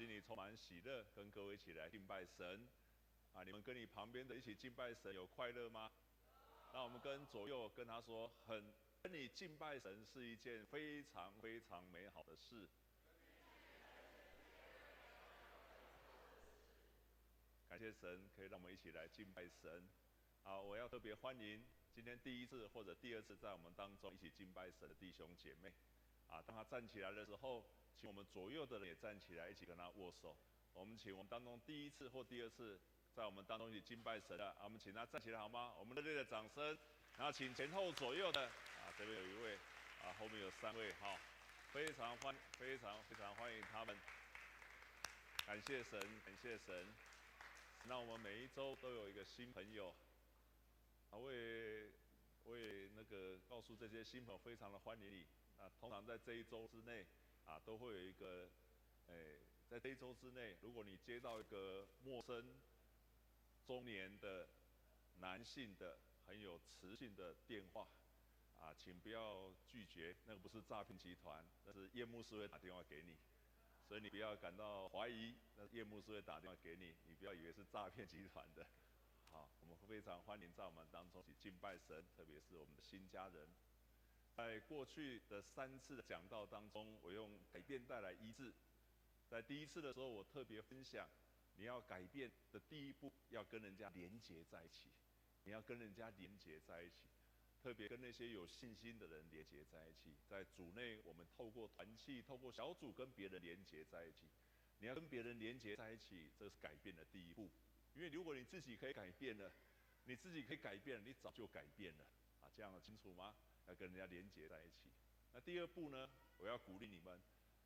心里充满喜乐，跟各位一起来敬拜神。啊，你们跟你旁边的一起敬拜神，有快乐吗？那我们跟左右跟他说，很跟你敬拜神是一件非常非常美好的事。感谢神，可以让我们一起来敬拜神。啊，我要特别欢迎今天第一次或者第二次在我们当中一起敬拜神的弟兄姐妹。啊，当他站起来的时候，请我们左右的人也站起来，一起跟他握手。我们请我们当中第一次或第二次在我们当中一起敬拜神的，啊，我们请他站起来好吗？我们热烈的掌声。然后请前后左右的，啊，这边有一位，啊，后面有三位，好，非常欢，非常非常欢迎他们。感谢神，感谢神。那我们每一周都有一个新朋友，啊，我也我也那个告诉这些新朋友，非常的欢迎你。啊，通常在这一周之内，啊，都会有一个，诶，在这一周之内，如果你接到一个陌生中年的男性的很有磁性的电话，啊，请不要拒绝，那个不是诈骗集团，那是叶牧师会打电话给你。所以你不要感到怀疑，那叶牧师会打电话给你，你不要以为是诈骗集团的。好，我们非常欢迎在我们当中去敬拜神，特别是我们的新家人。在过去的三次的讲道当中，我用改变带来医治。在第一次的时候，我特别分享，你要改变的第一步，要跟人家连结在一起，你要跟人家连结在一起。特别跟那些有信心的人连接在一起，在组内，我们透过团契、透过小组跟别人连接在一起。你要跟别人连接在一起，这是改变的第一步。因为如果你自己可以改变了，你自己可以改变了，你早就改变了啊！这样清楚吗？要跟人家连接在一起。那第二步呢？我要鼓励你们，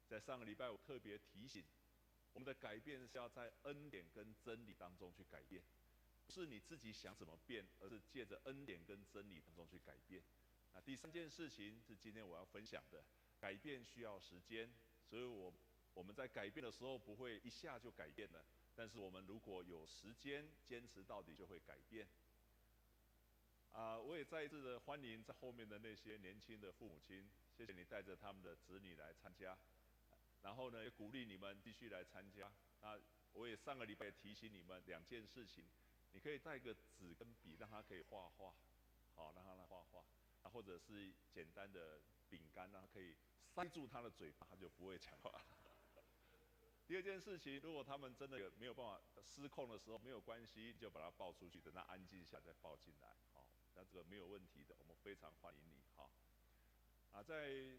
在上个礼拜我特别提醒，我们的改变是要在恩典跟真理当中去改变。不是你自己想怎么变，而是借着恩典跟真理当中去改变。那第三件事情是今天我要分享的，改变需要时间，所以我我们在改变的时候不会一下就改变了，但是我们如果有时间坚持到底，就会改变。啊，我也再一次的欢迎在后面的那些年轻的父母亲，谢谢你带着他们的子女来参加，然后呢也鼓励你们继续来参加。那我也上个礼拜提醒你们两件事情。你可以带个纸跟笔，让他可以画画，好，让他来画画，啊，或者是简单的饼干，让他可以塞住他的嘴巴，他就不会讲话。第二件事情，如果他们真的有没有办法失控的时候，没有关系，就把他抱出去，等他安静一下再抱进来，好，那这个没有问题的，我们非常欢迎你，好。啊，在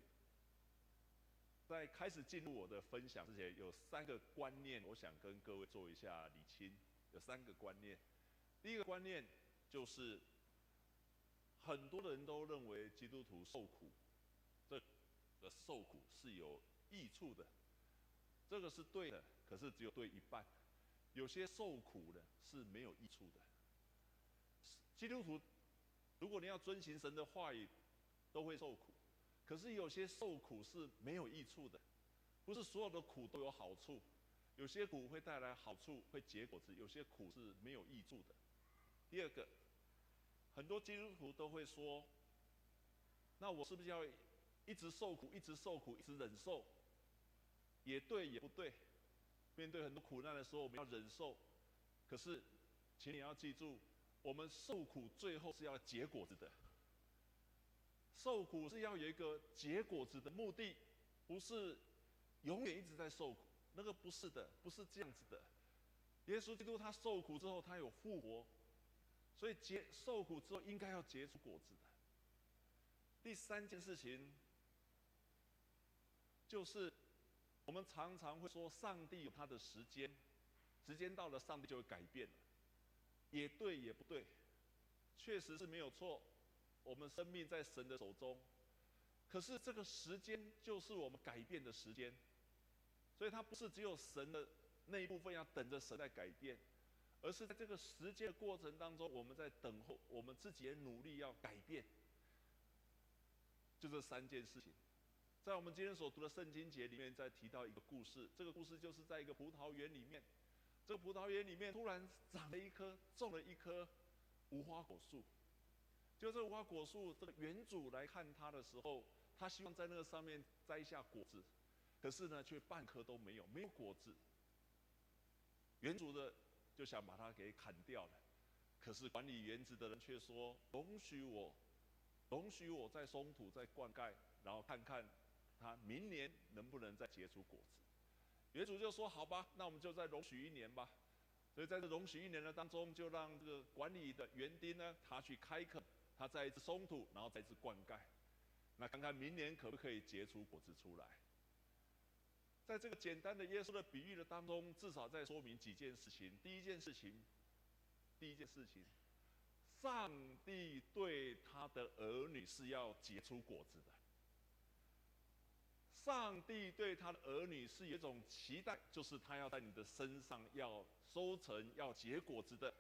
在开始进入我的分享之前，有三个观念，我想跟各位做一下理清，有三个观念。第一个观念就是，很多人都认为基督徒受苦，这个受苦是有益处的，这个是对的，可是只有对一半。有些受苦的是没有益处的。基督徒，如果你要遵行神的话语，都会受苦，可是有些受苦是没有益处的，不是所有的苦都有好处，有些苦会带来好处，会结果子，有些苦是没有益处的。第二个，很多基督徒都会说：“那我是不是要一直受苦，一直受苦，一直忍受？”也对，也不对。面对很多苦难的时候，我们要忍受。可是，请你要记住，我们受苦最后是要结果子的。受苦是要有一个结果子的目的，不是永远一直在受苦。那个不是的，不是这样子的。耶稣基督他受苦之后，他有复活。所以结受苦之后，应该要结出果子的。第三件事情，就是我们常常会说，上帝有他的时间，时间到了，上帝就会改变了。也对，也不对，确实是没有错。我们生命在神的手中，可是这个时间就是我们改变的时间，所以它不是只有神的那一部分要等着神来改变。而是在这个时间的过程当中，我们在等候，我们自己的努力要改变。就这三件事情，在我们今天所读的圣经节里面，在提到一个故事。这个故事就是在一个葡萄园里面，这个葡萄园里面突然长了一棵，种了一棵无花果树。就这无花果树，这个园主来看它的时候，他希望在那个上面摘下果子，可是呢，却半颗都没有，没有果子。园主的就想把它给砍掉了，可是管理园子的人却说：“容许我，容许我在松土、再灌溉，然后看看它明年能不能再结出果子。”园主就说：“好吧，那我们就再容许一年吧。”所以在这容许一年的当中，就让这个管理的园丁呢，他去开垦，他再一次松土，然后再一次灌溉，那看看明年可不可以结出果子出来。在这个简单的耶稣的比喻的当中，至少在说明几件事情。第一件事情，第一件事情，上帝对他的儿女是要结出果子的。上帝对他的儿女是有一种期待，就是他要在你的身上要收成、要结果子的。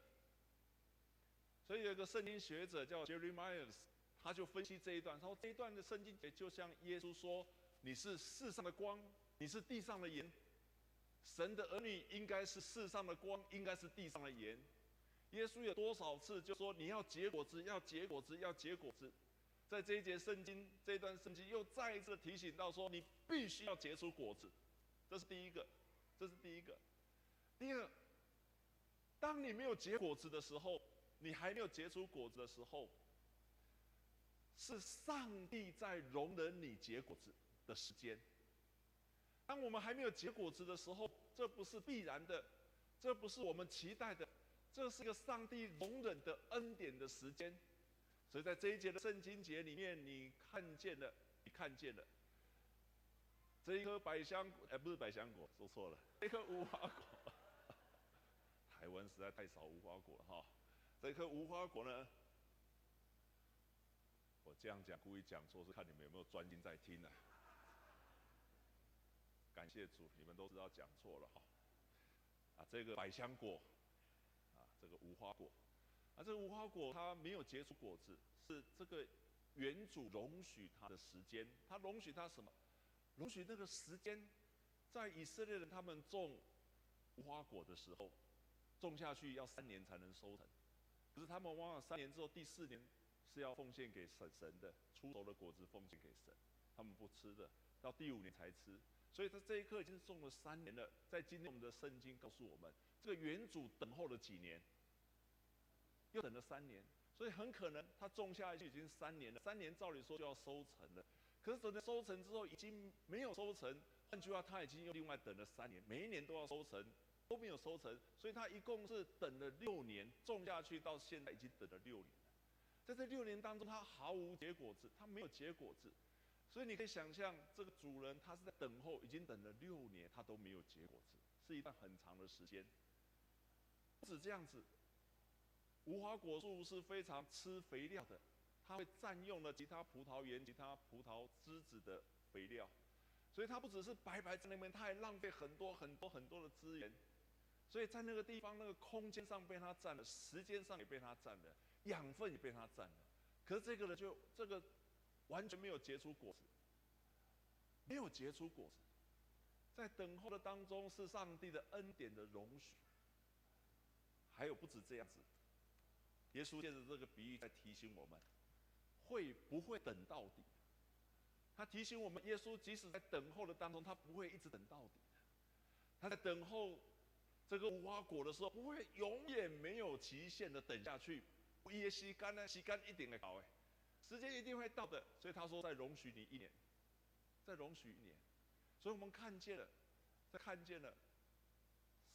所以有一个圣经学者叫 Jerry Myers，他就分析这一段，他说这一段的圣经节就像耶稣说：“你是世上的光。”你是地上的盐，神的儿女应该是世上的光，应该是地上的盐。耶稣有多少次就说你要结果子，要结果子，要结果子？在这一节圣经这一段圣经又再一次提醒到说，你必须要结出果子，这是第一个，这是第一个。第二，当你没有结果子的时候，你还没有结出果子的时候，是上帝在容忍你结果子的时间。当我们还没有结果子的时候，这不是必然的，这不是我们期待的，这是一个上帝容忍的恩典的时间。所以在这一节的圣经节里面，你看见了，你看见了这一颗百香，哎，不是百香果，说错了，这颗无花果。台湾实在太少无花果了哈，这颗无花果呢，我这样讲故意讲错，是看你们有没有专心在听呢、感谢主，你们都知道讲错了哈。啊，这个百香果，啊，这个无花果，啊，这个无花果它没有结出果子，是这个原主容许它的时间，他容许它什么？容许那个时间，在以色列人他们种无花果的时候，种下去要三年才能收成，可是他们往往三年之后，第四年是要奉献给神神的，出熟的果子奉献给神，他们不吃的，到第五年才吃。所以他这一刻已经种了三年了，在今天我们的圣经告诉我们，这个原主等候了几年，又等了三年，所以很可能他种下去已经三年了，三年照理说就要收成了，可是等到收成之后已经没有收成，换句话他已经又另外等了三年，每一年都要收成，都没有收成，所以他一共是等了六年，种下去到现在已经等了六年了，在这六年当中他毫无结果子，他没有结果子。所以你可以想象，这个主人他是在等候，已经等了六年，他都没有结果子，是一段很长的时间。不止这样子，无花果树是非常吃肥料的，它会占用了其他葡萄园、其他葡萄枝子的肥料，所以它不只是白白在那边，它还浪费很多很多很多的资源。所以在那个地方，那个空间上被它占了，时间上也被它占了，养分也被它占了。可是这个呢，就这个。完全没有结出果子，没有结出果子，在等候的当中是上帝的恩典的容许，还有不止这样子，耶稣借着这个比喻在提醒我们，会不会等到底？他提醒我们，耶稣即使在等候的当中，他不会一直等到底，他在等候这个无花果的时候，不会永远没有期限的等下去，耶西干呢？吸干一点的，好哎。时间一定会到的，所以他说再容许你一年，再容许一年，所以我们看见了，看见了，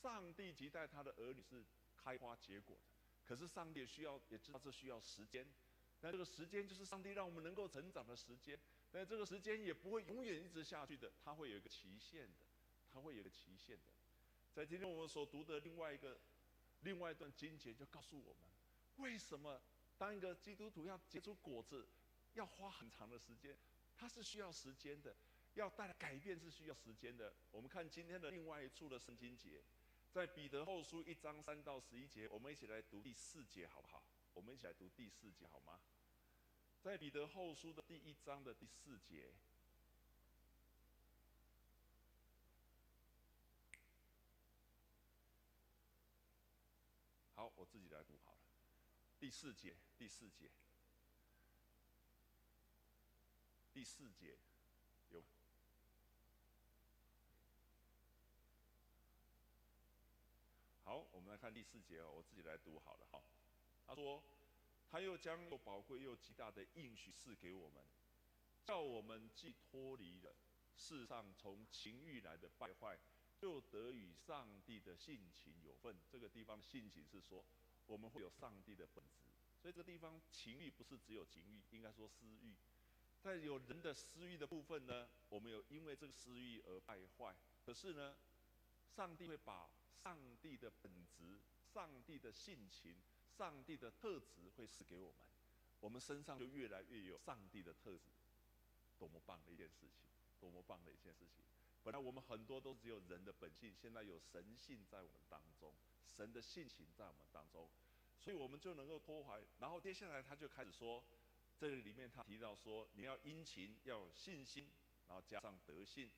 上帝期待他的儿女是开花结果的，可是上帝需要也知道这需要时间，那这个时间就是上帝让我们能够成长的时间，但这个时间也不会永远一直下去的，它会有一个期限的，它会有一个期限的，在今天我们所读的另外一个另外一段经节就告诉我们，为什么？当一个基督徒要结出果子，要花很长的时间，它是需要时间的，要带来改变是需要时间的。我们看今天的另外一处的圣经节，在彼得后书一章三到十一节，我们一起来读第四节好不好？我们一起来读第四节好吗？在彼得后书的第一章的第四节，好，我自己来读好了。第四节，第四节，第四节，有。好我们来看第四节哦，我自己来读好了哈。他说，他又将又宝贵又极大的应许赐给我们，叫我们既脱离了世上从情欲来的败坏，就得与上帝的性情有份。这个地方性情是说，我们会有上帝的本质。所以这个地方情欲不是只有情欲，应该说私欲。在有人的私欲的部分呢，我们有因为这个私欲而败坏。可是呢，上帝会把上帝的本质、上帝的性情、上帝的特质会赐给我们，我们身上就越来越有上帝的特质。多么棒的一件事情！多么棒的一件事情！本来我们很多都只有人的本性，现在有神性在我们当中，神的性情在我们当中，所以我们就能够脱怀。然后接下来他就开始说。这里面他提到说，你要殷勤，要有信心，然后加上德性，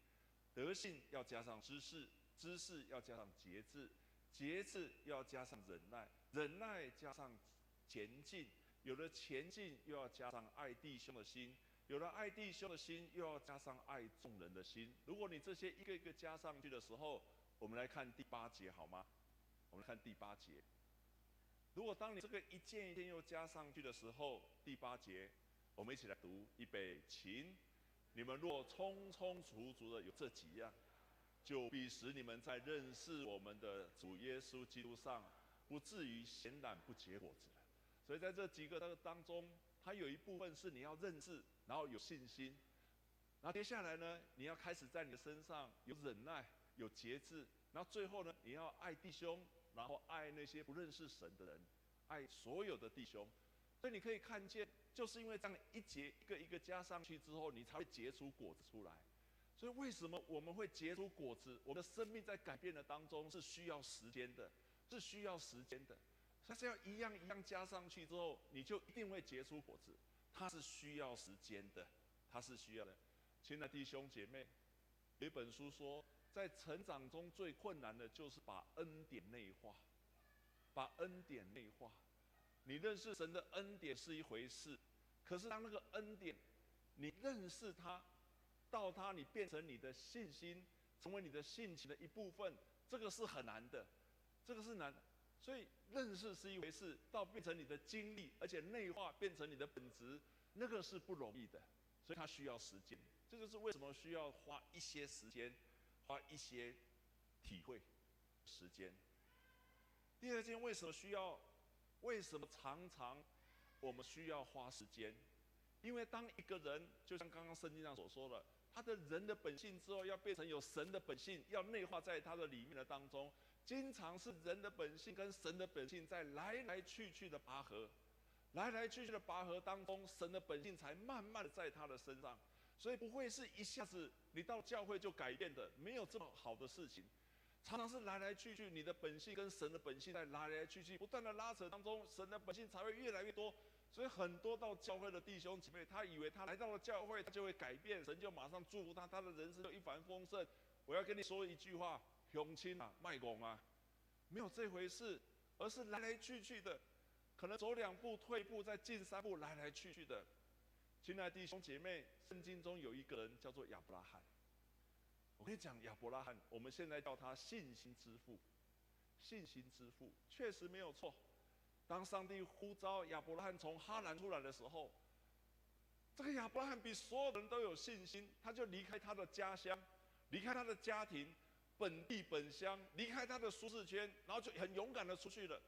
德性要加上知识，知识要加上节制，节制要加上忍耐，忍耐加上前进，有了前进又要加上爱弟兄的心，有了爱弟兄的心又要加上爱众人的心。如果你这些一个一个加上去的时候，我们来看第八节好吗？我们看第八节。如果当你这个一件一件又加上去的时候，第八节，我们一起来读，预备，请你们若充充足足的有这几样，就必使你们在认识我们的主耶稣基督上，不至于闲懒不结果子。所以在这几个当中，它有一部分是你要认识，然后有信心，然后接下来呢，你要开始在你的身上有忍耐、有节制，然后最后呢，你要爱弟兄。然后爱那些不认识神的人，爱所有的弟兄，所以你可以看见，就是因为这样一节一个一个加上去之后，你才会结出果子出来。所以为什么我们会结出果子？我们的生命在改变的当中是需要时间的，是需要时间的。它是要一样一样加上去之后，你就一定会结出果子。它是需要时间的，它是需要的。亲爱的弟兄姐妹，有一本书说。在成长中最困难的就是把恩典内化，把恩典内化。你认识神的恩典是一回事，可是当那个恩典，你认识它，到它你变成你的信心，成为你的性情的一部分，这个是很难的，这个是难。所以认识是一回事，到变成你的经历，而且内化变成你的本质，那个是不容易的，所以它需要时间。这就是为什么需要花一些时间。花一些体会时间。第二件，为什么需要？为什么常常我们需要花时间？因为当一个人，就像刚刚圣经上所说的，他的人的本性之后要变成有神的本性，要内化在他的里面的当中，经常是人的本性跟神的本性在来来去去的拔河，来来去去的拔河当中，神的本性才慢慢的在他的身上。所以不会是一下子你到教会就改变的，没有这么好的事情，常常是来来去去，你的本性跟神的本性在来来去去不断的拉扯当中，神的本性才会越来越多。所以很多到教会的弟兄姐妹，他以为他来到了教会，他就会改变，神就马上祝福他，他的人生就一帆风顺。我要跟你说一句话，雄亲啊，卖拱啊，没有这回事，而是来来去去的，可能走两步退步，再进三步，来来去去的。亲爱的弟兄姐妹，圣经中有一个人叫做亚伯拉罕。我跟你讲，亚伯拉罕，我们现在叫他信心之父。信心之父确实没有错。当上帝呼召亚伯拉罕从哈兰出来的时候，这个亚伯拉罕比所有人都有信心，他就离开他的家乡，离开他的家庭、本地本乡，离开他的舒适圈，然后就很勇敢的出去了。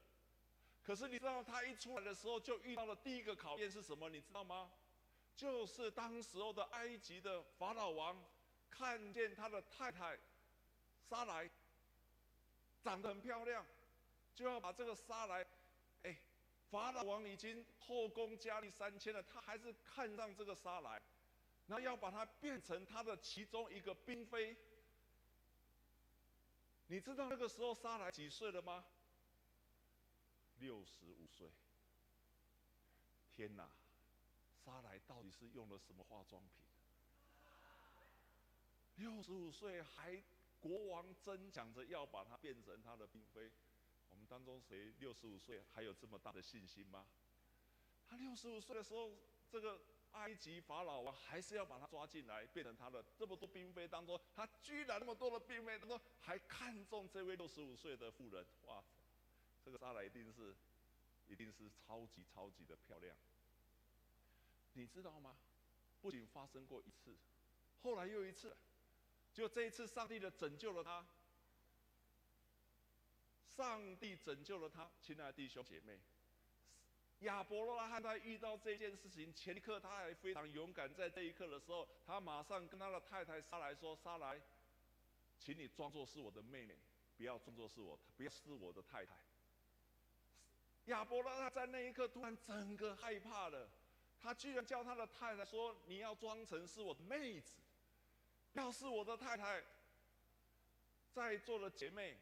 可是你知道，他一出来的时候，就遇到了第一个考验是什么？你知道吗？就是当时候的埃及的法老王，看见他的太太莎莱长得很漂亮，就要把这个莎莱，法老王已经后宫佳丽三千了，他还是看上这个撒莱，然后要把它变成他的其中一个嫔妃。你知道那个时候撒莱几岁了吗？六十五岁。天哪！撒莱到底是用了什么化妆品？六十五岁还国王真讲着要把她变成他的嫔妃。当中谁六十五岁还有这么大的信心吗？他六十五岁的时候，这个埃及法老王还是要把他抓进来，变成他的这么多嫔妃当中，他居然那么多的嫔妃当中还看中这位六十五岁的妇人，哇！这个莎莱一定是，一定是超级超级的漂亮。你知道吗？不仅发生过一次，后来又一次，就这一次，上帝的拯救了他。上帝拯救了他，亲爱的弟兄姐妹。亚伯拉罕在遇到这件事情前一刻，他还非常勇敢。在这一刻的时候，他马上跟他的太太莎莱说：“莎莱，请你装作是我的妹妹，不要装作是我，不要是我的太太。”亚伯拉罕在那一刻突然整个害怕了，他居然叫他的太太说：“你要装成是我的妹子，要是我的太太。”在座的姐妹，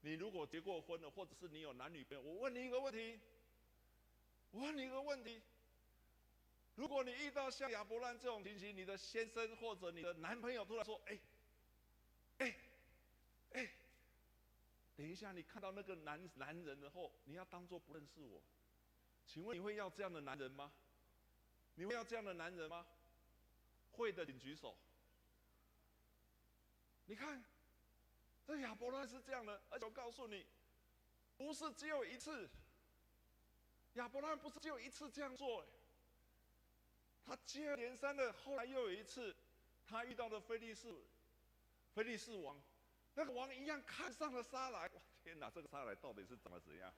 你如果结过婚了，或者是你有男女朋友，我问你一个问题。我问你一个问题：如果你遇到像亚伯兰这种情形，你的先生或者你的男朋友突然说：“哎，哎，哎，等一下，你看到那个男男人的后，你要当做不认识我。”请问你会要这样的男人吗？你会要这样的男人吗？会的，请举手。你看，这亚伯拉罕是这样的，而且我告诉你，不是只有一次。亚伯拉罕不是只有一次这样做，他接二连三的，后来又有一次，他遇到了菲利士，菲利士王，那个王一样看上了莎莱。哇，天哪，这个莎莱到底是怎么怎样？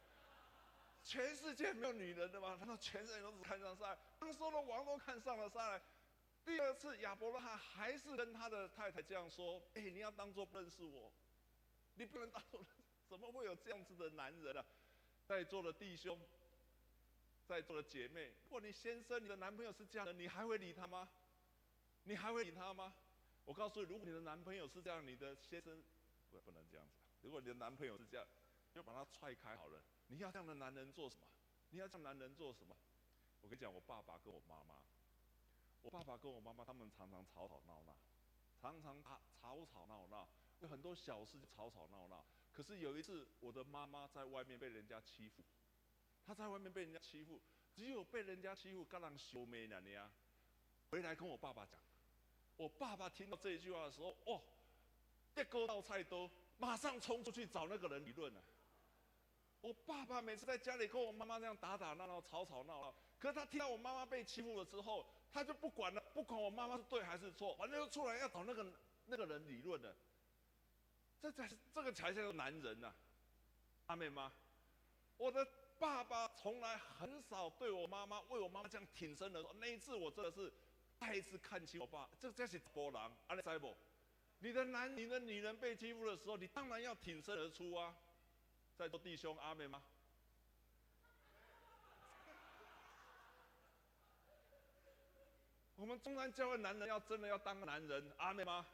全世界没有女人的吗？难道全世界都只看上莎莱？当时的王都看上了莎莱。第二次，亚伯拉罕还是跟他的太太这样说：“哎，你要当做不认识我，你不能打我，怎么会有这样子的男人啊？”在座的弟兄。在座的姐妹，如果你先生、你的男朋友是这样的，你还会理他吗？你还会理他吗？我告诉你，如果你的男朋友是这样，你的先生不不能这样子。如果你的男朋友是这样，就把他踹开好了。你要这样的男人做什么？你要这样男人做什么？我跟你讲，我爸爸跟我妈妈，我爸爸跟我妈妈，他们常常吵吵闹闹，常常吵吵闹闹，有很多小事吵吵闹闹。可是有一次，我的妈妈在外面被人家欺负。她在外面被人家欺负，只有被人家欺负，刚让修眉呢你啊，回来跟我爸爸讲，我爸爸听到这一句话的时候，哦，一锅倒菜都马上冲出去找那个人理论了。我爸爸每次在家里跟我妈妈这样打打闹闹、吵吵闹闹，可是他听到我妈妈被欺负了之后，他就不管了，不管我妈妈是对还是错，反正就出来要找那个那个人理论了。这才是这个才叫做男人呐、阿妹吗？我的。爸爸从来很少对我妈妈为我妈妈这样挺身而出。那一次我真的是再一次看清我爸，这这是波浪，阿你知不？你的男、你的女人被欺负的时候，你当然要挺身而出啊！在座弟兄阿妹吗？我们中山教会男人要真的要当个男人，阿妹吗？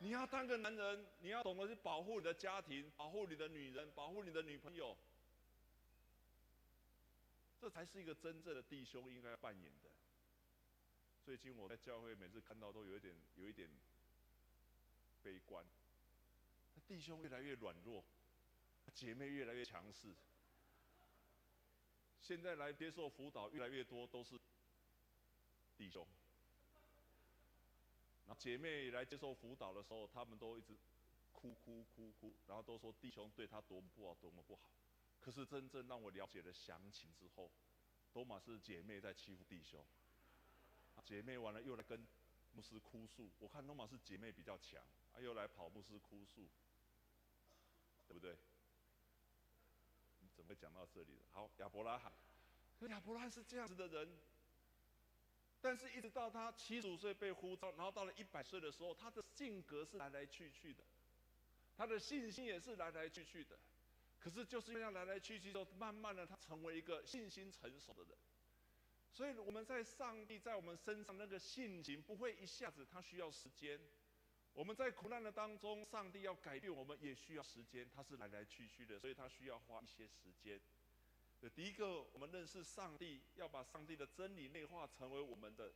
你要当个男人，你要懂得去保护你的家庭，保护你的女人，保护你的女朋友。这才是一个真正的弟兄应该扮演的。最近我在教会每次看到都有一点有一点悲观，弟兄越来越软弱，姐妹越来越强势。现在来接受辅导越来越多都是弟兄，那姐妹来接受辅导的时候，他们都一直哭哭哭哭，然后都说弟兄对他多么不好，多么不好。可是真正让我了解了详情之后，多玛是姐妹在欺负弟兄，姐妹完了又来跟牧师哭诉。我看多玛是姐妹比较强，啊，又来跑牧师哭诉，对不对？你怎么会讲到这里的？好，亚伯拉罕，亚伯拉罕是这样子的人，但是一直到他七十五岁被呼召，然后到了一百岁的时候，他的性格是来来去去的，他的信心也是来来去去的。可是就是这样来来去去之后，慢慢的他成为一个信心成熟的人。所以我们在上帝在我们身上那个性情不会一下子，他需要时间。我们在苦难的当中，上帝要改变我们也需要时间，他是来来去去的，所以他需要花一些时间。第一个，我们认识上帝，要把上帝的真理内化成为我们的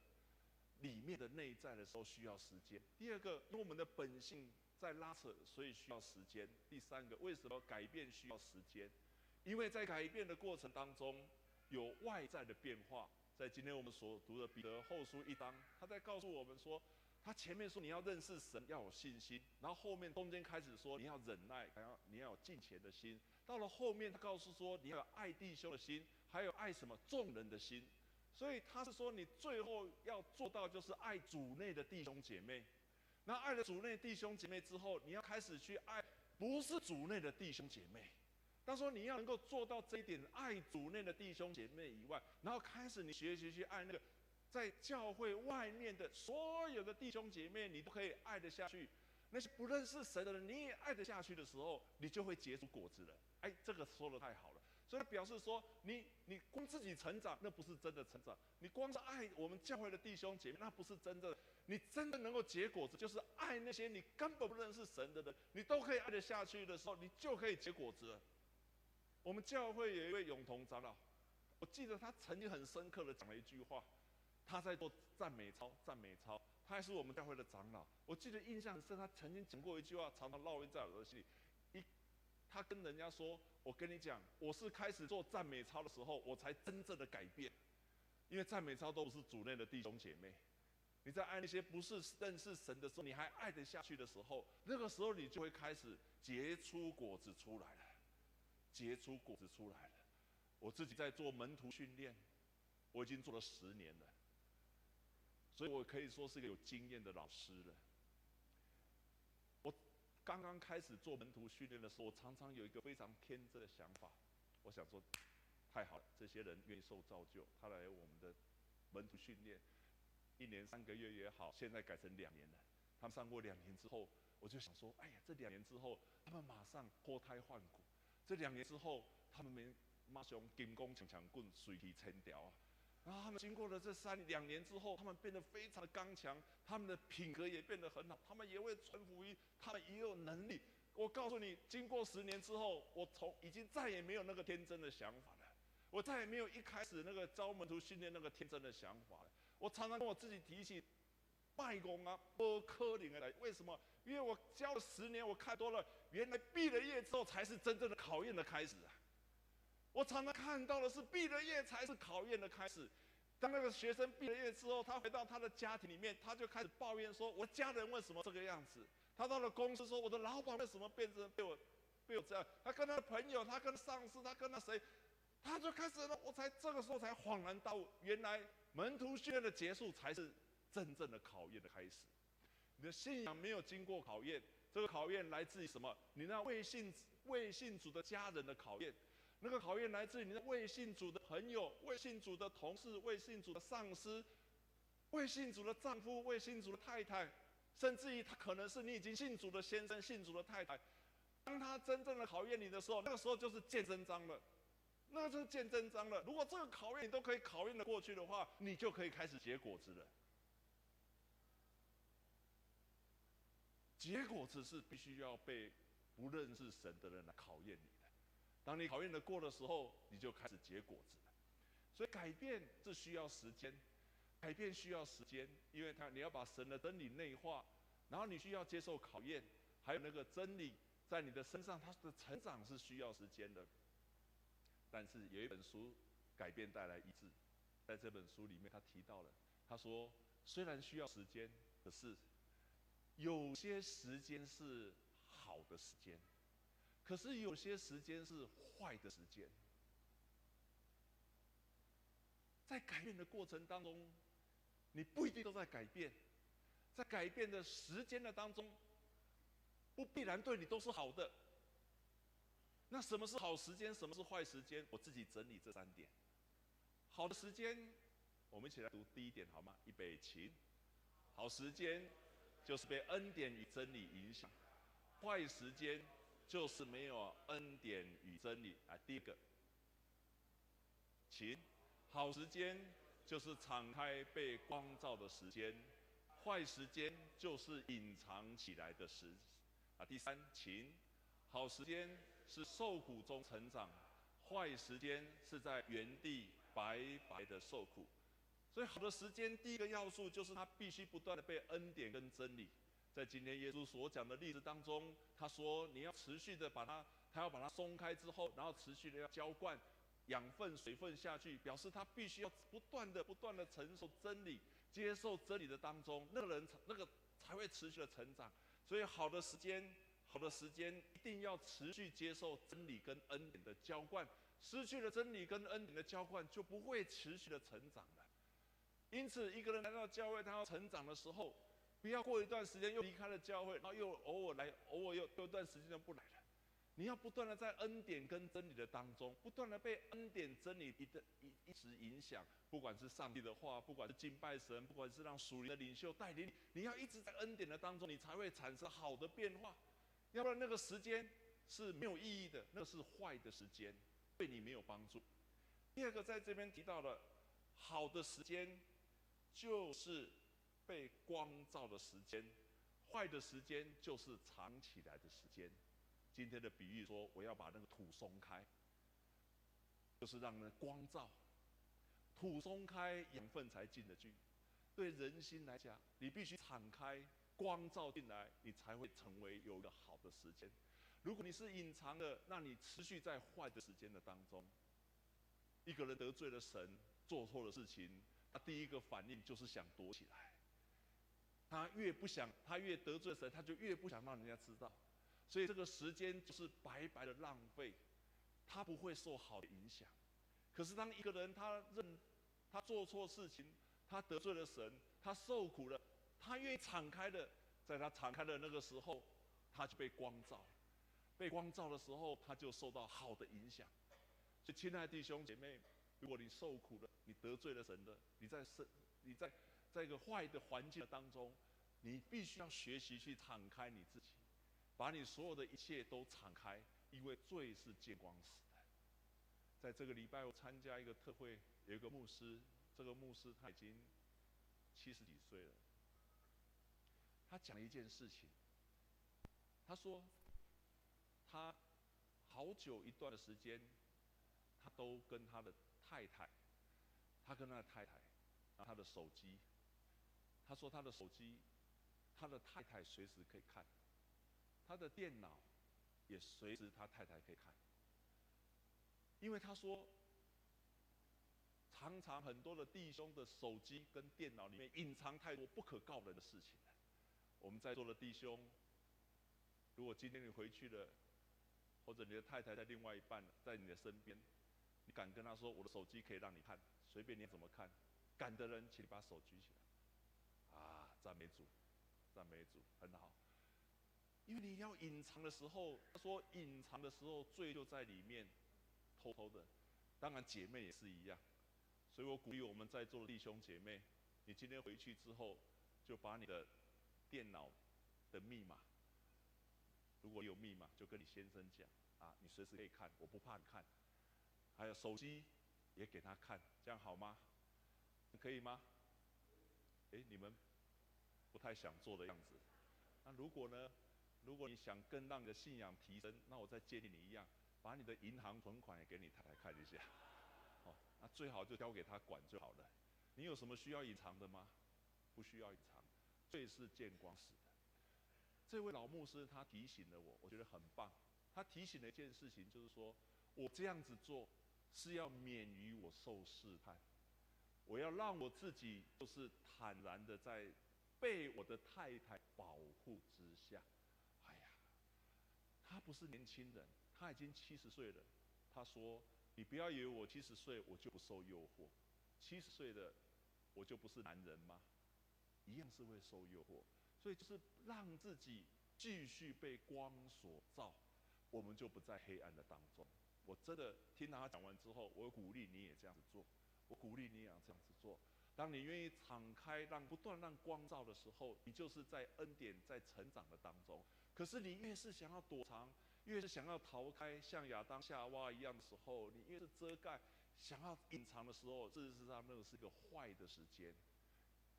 里面的内在的时候，需要时间。第二个，因为我们的本性。在拉扯，所以需要时间。第三个，为什么改变需要时间？因为在改变的过程当中，有外在的变化。在今天我们所读的彼得后书一章，他在告诉我们说，他前面说你要认识神，要有信心，然后后面中间开始说你要忍耐，还要你要有敬虔的心。到了后面，他告诉说你要有爱弟兄的心，还有爱什么众人的心。所以他是说你最后要做到就是爱主内的弟兄姐妹。那爱了主内弟兄姐妹之后，你要开始去爱不是主内的弟兄姐妹。他说你要能够做到这一点，爱主内的弟兄姐妹以外，然后开始你学习去爱那个。在教会外面的所有的弟兄姐妹，你都可以爱得下去。那些不认识神的人，你也爱得下去的时候，你就会结出果子了。哎，这个说得太好了。所以表示说，你你光自己成长，那不是真的成长。你光是爱我们教会的弟兄姐妹，那不是真的。你真的能够结果子，就是爱那些你根本不认识神的人，你都可以爱得下去的时候，你就可以结果子了。我们教会有一位永同长老，我记得他曾经很深刻的讲了一句话。他在做赞美操，赞美操。他还是我们教会的长老。我记得印象很深，他曾经讲过一句话，常常烙印在我的心里。一，他跟人家说：“我跟你讲，我是开始做赞美操的时候，我才真正的改变。因为赞美操都不是主内的弟兄姐妹。你在爱那些不是认识神的时候，你还爱得下去的时候，那个时候你就会开始结出果子出来了，结出果子出来了。我自己在做门徒训练，我已经做了十年了。”所以我可以说是一个有经验的老师了。我刚刚开始做门徒训练的时候，常常有一个非常天真的想法，我想说，太好了，这些人愿意受造就，他来我们的门徒训练，一年三个月也好，现在改成两年了。他们上过两年之后，我就想说，哎呀，这两年之后，他们马上脱胎换骨。这两年之后，他们没马上金光强强棍，水气成条啊。然后他们经过了这三两年之后，他们变得非常的刚强，他们的品格也变得很好，他们也会臣服于，他们也有能力。我告诉你，经过十年之后，我从已经再也没有那个天真的想法了，我再也没有一开始那个招门徒训练那个天真的想法了。我常常跟我自己提起，拜公啊，不可能的来，为什么？因为我教了十年，我看多了，原来毕了业之后才是真正的考验的开始啊。我常常看到的是，毕了业才是考验的开始。当那个学生毕了业之后，他回到他的家庭里面，他就开始抱怨说：“我家人为什么这个样子？”他到了公司说：“我的老板为什么变成被我被我这样？”他跟他的朋友，他跟上司，他跟那谁，他就开始了。我才这个时候才恍然大悟，原来门徒训练的结束才是真正的考验的开始。你的信仰没有经过考验，这个考验来自于什么？你那未信未信主的家人的考验。那个考验来自于你的未信主的朋友、未信主的同事、未信主的上司、未信主的丈夫、未信主的太太，甚至于他可能是你已经信主的先生、信主的太太。当他真正的考验你的时候，那个时候就是见真章了，那个就是见真章了。如果这个考验你都可以考验的过去的话，你就可以开始结果子了。结果子是必须要被不认识神的人来考验你。当你考验的过的时候，你就开始结果子了。所以改变是需要时间，改变需要时间，因为他你要把神的真理内化，然后你需要接受考验，还有那个真理在你的身上，它的成长是需要时间的。但是有一本书《改变带来医治》，在这本书里面他提到了，他说虽然需要时间，可是有些时间是好的时间。可是有些时间是坏的时间，在改变的过程当中，你不一定都在改变，在改变的时间的当中，不必然对你都是好的。那什么是好时间？什么是坏时间？我自己整理这三点。好的时间，我们一起来读第一点好吗？预备起。好时间就是被恩典与真理影响，坏时间。就是没有恩典与真理啊！第一个，请好时间就是敞开被光照的时间，坏时间就是隐藏起来的时啊。第三，请好时间是受苦中成长，坏时间是在原地白白的受苦。所以，好的时间第一个要素就是它必须不断的被恩典跟真理。在今天耶稣所讲的例子当中，他说：“你要持续的把它，他要把它松开之后，然后持续的要浇灌养分、水分下去，表示他必须要不断的、不断的承受真理接受真理的当中，那个人才那个才会持续的成长。所以好的时间，好的时间一定要持续接受真理跟恩典的浇灌。失去了真理跟恩典的浇灌，就不会持续的成长了。因此，一个人来到教会，他要成长的时候，不要过一段时间又离开了教会，然后又偶尔来，偶尔又过一段时间又不来了。你要不断的在恩典跟真理的当中，不断的被恩典真理一的一一直影响，不管是上帝的话，不管是敬拜神，不管是让属灵的领袖带领你，你要一直在恩典的当中，你才会产生好的变化。要不然那个时间是没有意义的，那是坏的时间，对你没有帮助。第二个在这边提到的，好的时间就是被光照的时间，坏的时间就是藏起来的时间。今天的比喻说，我要把那个土松开，就是让那光照。土松开，养分才进得去。对人心来讲，你必须敞开，光照进来，你才会成为有一个好的时间。如果你是隐藏的，那你持续在坏的时间的当中。一个人得罪了神，做错了事情，他第一个反应就是想躲起来。他越不想，他越得罪神，他就越不想让人家知道。所以这个时间就是白白的浪费，他不会受好的影响。可是当一个人他认他做错事情，他得罪了神，他受苦了，他愿意敞开的，在他敞开的那个时候，他就被光照，被光照的时候，他就受到好的影响。所以亲爱的弟兄姐妹，如果你受苦了，你得罪了神的，你在生你在在一个坏的环境当中，你必须要学习去敞开你自己。把你所有的一切都敞开，因为罪是见光死的。在这个礼拜，我参加一个特会，有一个牧师，这个牧师他已经七十几岁了。他讲一件事情，他说他好久一段的时间，他都跟他的太太，他跟他的太太，他的手机，他说他的手机，他的太太随时可以看。他的电脑也随时他太太可以看，因为他说，常常很多的弟兄的手机跟电脑里面隐藏太多不可告人的事情。我们在座的弟兄，如果今天你回去了，或者你的太太在另外一半在你的身边，你敢跟他说我的手机可以让你看，随便你怎么看，敢的人请你把手举起来。赞美主，赞美主，很好。因为你要隐藏的时候，他说隐藏的时候罪就在里面，偷偷的。当然姐妹也是一样，所以我鼓励我们在座的弟兄姐妹，你今天回去之后，就把你的电脑的密码，如果有密码，就跟你先生讲啊，你随时可以看，我不怕你看。还有手机也给他看，这样好吗？可以吗？诶，你们不太想做的样子。那如果呢？如果你想更让你的信仰提升，那我再建议你一样，把你的银行存款也给你太太看一下。哦，那最好就交给他管就好了。你有什么需要隐藏的吗？不需要隐藏，最是见光死。这位老牧师他提醒了我，我觉得很棒。他提醒了一件事情，就是说我这样子做是要免于我受试探，我要让我自己就是坦然的在被我的太太保护之下。哎呀他不是年轻人，他已经七十岁了。他说：“你不要以为我七十岁我就不受诱惑，七十岁的我就不是男人吗？一样是会受诱惑。所以就是让自己继续被光所照，我们就不在黑暗的当中。我真的听他讲完之后，我鼓励你也这样子做。我鼓励你也这样子做。当你愿意敞开，让不断让光照的时候，你就是在恩典在成长的当中。”可是你越是想要躲藏，越是想要逃开，像亚当夏娃一样的时候，你越是遮盖，想要隐藏的时候，事实上那个是一个坏的时间。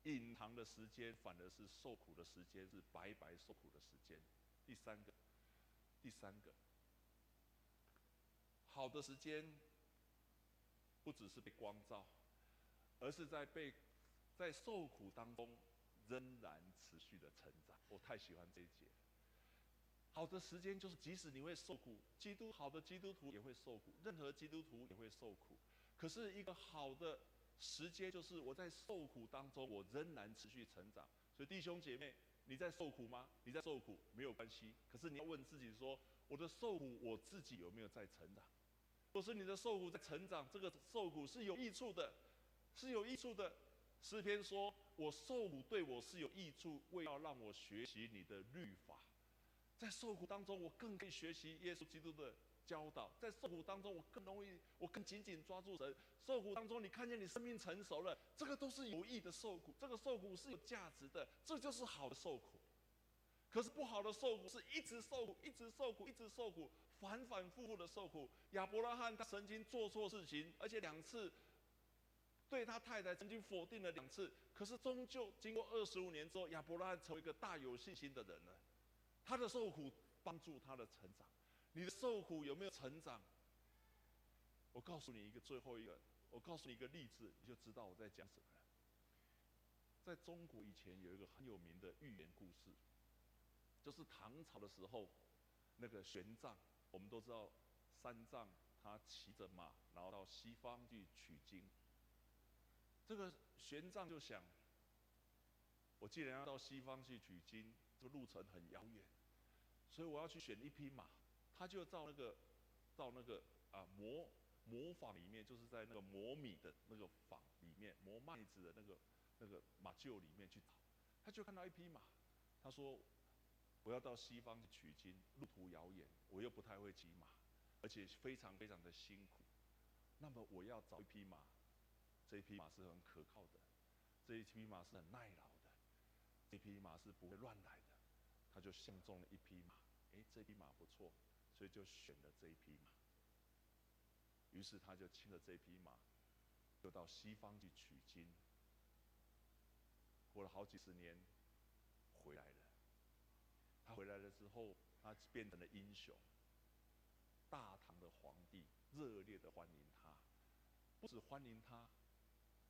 隐藏的时间反而是受苦的时间，是白白受苦的时间。第三个，第三个，好的时间不只是被光照，而是在被在受苦当中仍然持续的成长。我太喜欢这一节。好的时间就是，即使你会受苦，基督好的基督徒也会受苦，任何基督徒也会受苦。可是，一个好的时间就是我在受苦当中，我仍然持续成长。所以弟兄姐妹，你在受苦吗？你在受苦没有关系，可是你要问自己说：我的受苦，我自己有没有在成长？若是你的受苦在成长，这个受苦是有益处的，是有益处的。诗篇说：我受苦对我是有益处，为要让我学习你的律法。在受苦当中，我更可以学习耶稣基督的教导。在受苦当中，我更容易，我更紧紧抓住神。受苦当中，你看见你生命成熟了，这个都是有益的受苦。这个受苦是有价值的，这就是好的受苦。可是不好的受苦是一直受苦，一直受苦，一直受苦，反反复复的受苦。亚伯拉罕他曾经做错事情，而且两次对他太太曾经否定了两次。可是终究经过二十五年之后，亚伯拉罕成为一个大有信心的人了。他的受苦帮助他的成长，你的受苦有没有成长？我告诉你一个最后一个，我告诉你一个例子，你就知道我在讲什么了。在中国以前有一个很有名的寓言故事，就是唐朝的时候，那个玄奘，我们都知道，三藏他骑着马，然后到西方去取经。这个玄奘就想，我既然要到西方去取经，这个路程很遥远。所以我要去选一匹马，他就到那个，到那个啊磨磨坊里面，就是在那个磨米的那个坊里面，磨麦子的那个那个马厩里面去找，他就看到一匹马，他说我要到西方去取经，路途遥远，我又不太会骑马，而且非常非常的辛苦，那么我要找一匹马，这一匹马是很可靠的，这一匹马是很耐劳的，这匹马是不会乱来的，他就相中了一匹马。哎，这匹马不错，所以就选了这一匹马。于是他就牵着这匹马，就到西方去取经。过了好几十年，回来了。他回来了之后，他变成了英雄。大唐的皇帝热烈的欢迎他，不止欢迎他，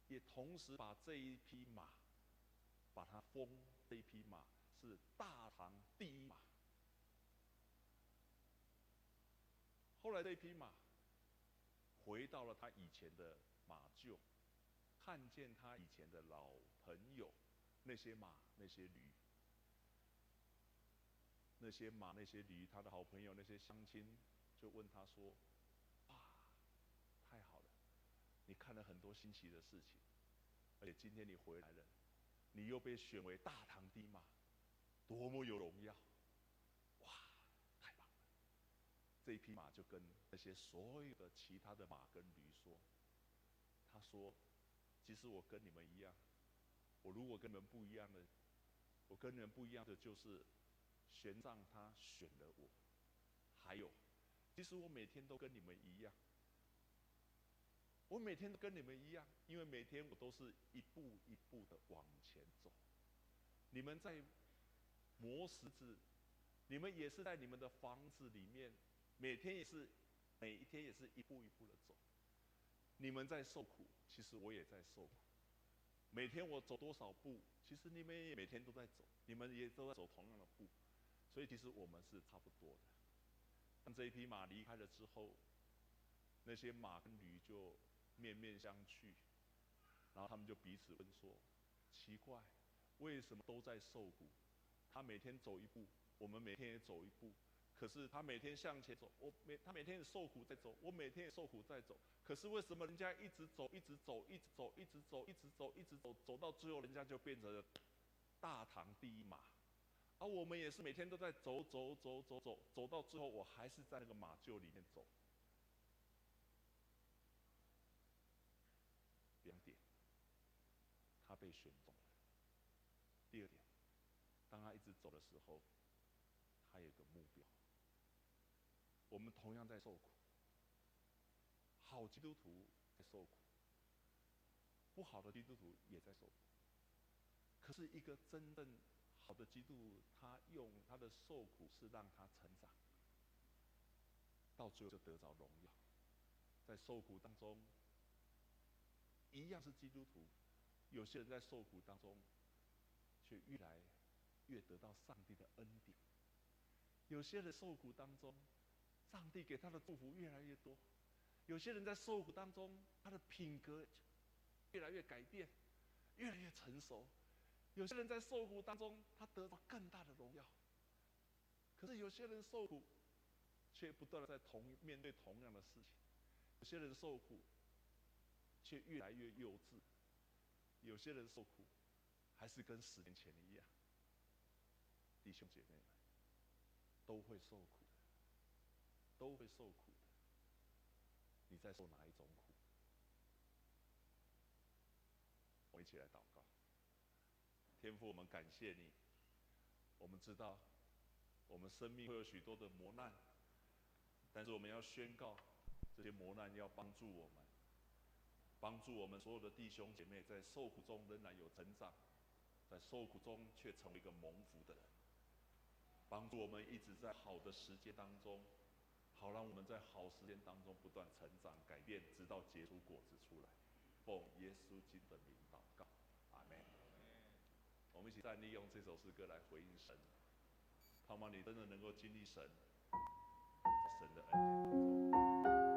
也同时把这一匹马，把它封这一匹马是大唐第一马。后来这匹马回到了他以前的马厩，看见他以前的老朋友，那些马、那些驴，那些马、那些驴，他的好朋友那些乡亲就问他说：“，你看了很多新奇的事情，而且今天你回来了，你又被选为大唐第一马，多么有荣耀！”哇，太棒了这一匹马就跟那些所有的其他的马跟驴说：“他说，其实我跟你们一样，我如果跟你们不一样的，我跟你们不一样的就是，玄奘他选了我。还有，其实我每天都跟你们一样，我每天都跟你们一样，因为每天我都是一步一步的往前走。你们在磨石子，你们也是在你们的房子里面。”每天也是，每一天也是一步一步的走。你们在受苦，其实我也在受苦。每天我走多少步，其实你们也每天都在走，你们也都在走同样的步。所以其实我们是差不多的。当这一匹马离开了之后，那些马跟驴就面面相觑，然后他们就彼此问说：奇怪，为什么都在受苦？他每天走一步，我们每天也走一步。可是他每天向前走，我每他每天也受苦在走，我每天也受苦在走。可是为什么人家一直走，一直走，一直走，一直走，一直走，一直走，走到最后，人家就变成了大唐第一马，而我们也是每天都在走走走走走，走到最后，我还是在那个马厩里面走。两点，他被选中了。第二点，当他一直走的时候，他有个目标。我们同样在受苦，好基督徒在受苦，不好的基督徒也在受苦。可是，一个真正好的基督，他用他的受苦是让他成长，到最后就得着荣耀。在受苦当中，一样是基督徒，有些人在受苦当中，却越来越得到上帝的恩典；有些人受苦当中，上帝给他的祝福越来越多，有些人在受苦当中，他的品格越来越改变，越来越成熟。有些人在受苦当中，他得到更大的荣耀。可是有些人受苦，却不断的在同面对同样的事情。有些人受苦，却越来越幼稚。有些人受苦，还是跟十年前一样。弟兄姐妹们，都会受苦，都会受苦的。你在受哪一种苦？我们一起来祷告。天父，我们感谢你。我们知道，我们生命会有许多的磨难，但是我们要宣告，这些磨难要帮助我们，帮助我们所有的弟兄姐妹在受苦中仍然有成长，在受苦中却成为一个蒙福的人，帮助我们一直在好的时间当中。好，让我们在好时间当中不断成长、改变，直到结出果子出来。奉耶稣基督的名祷告，阿门。我们一起再利用这首诗歌来回应神，盼望你真的能够经历神，神的恩典当中。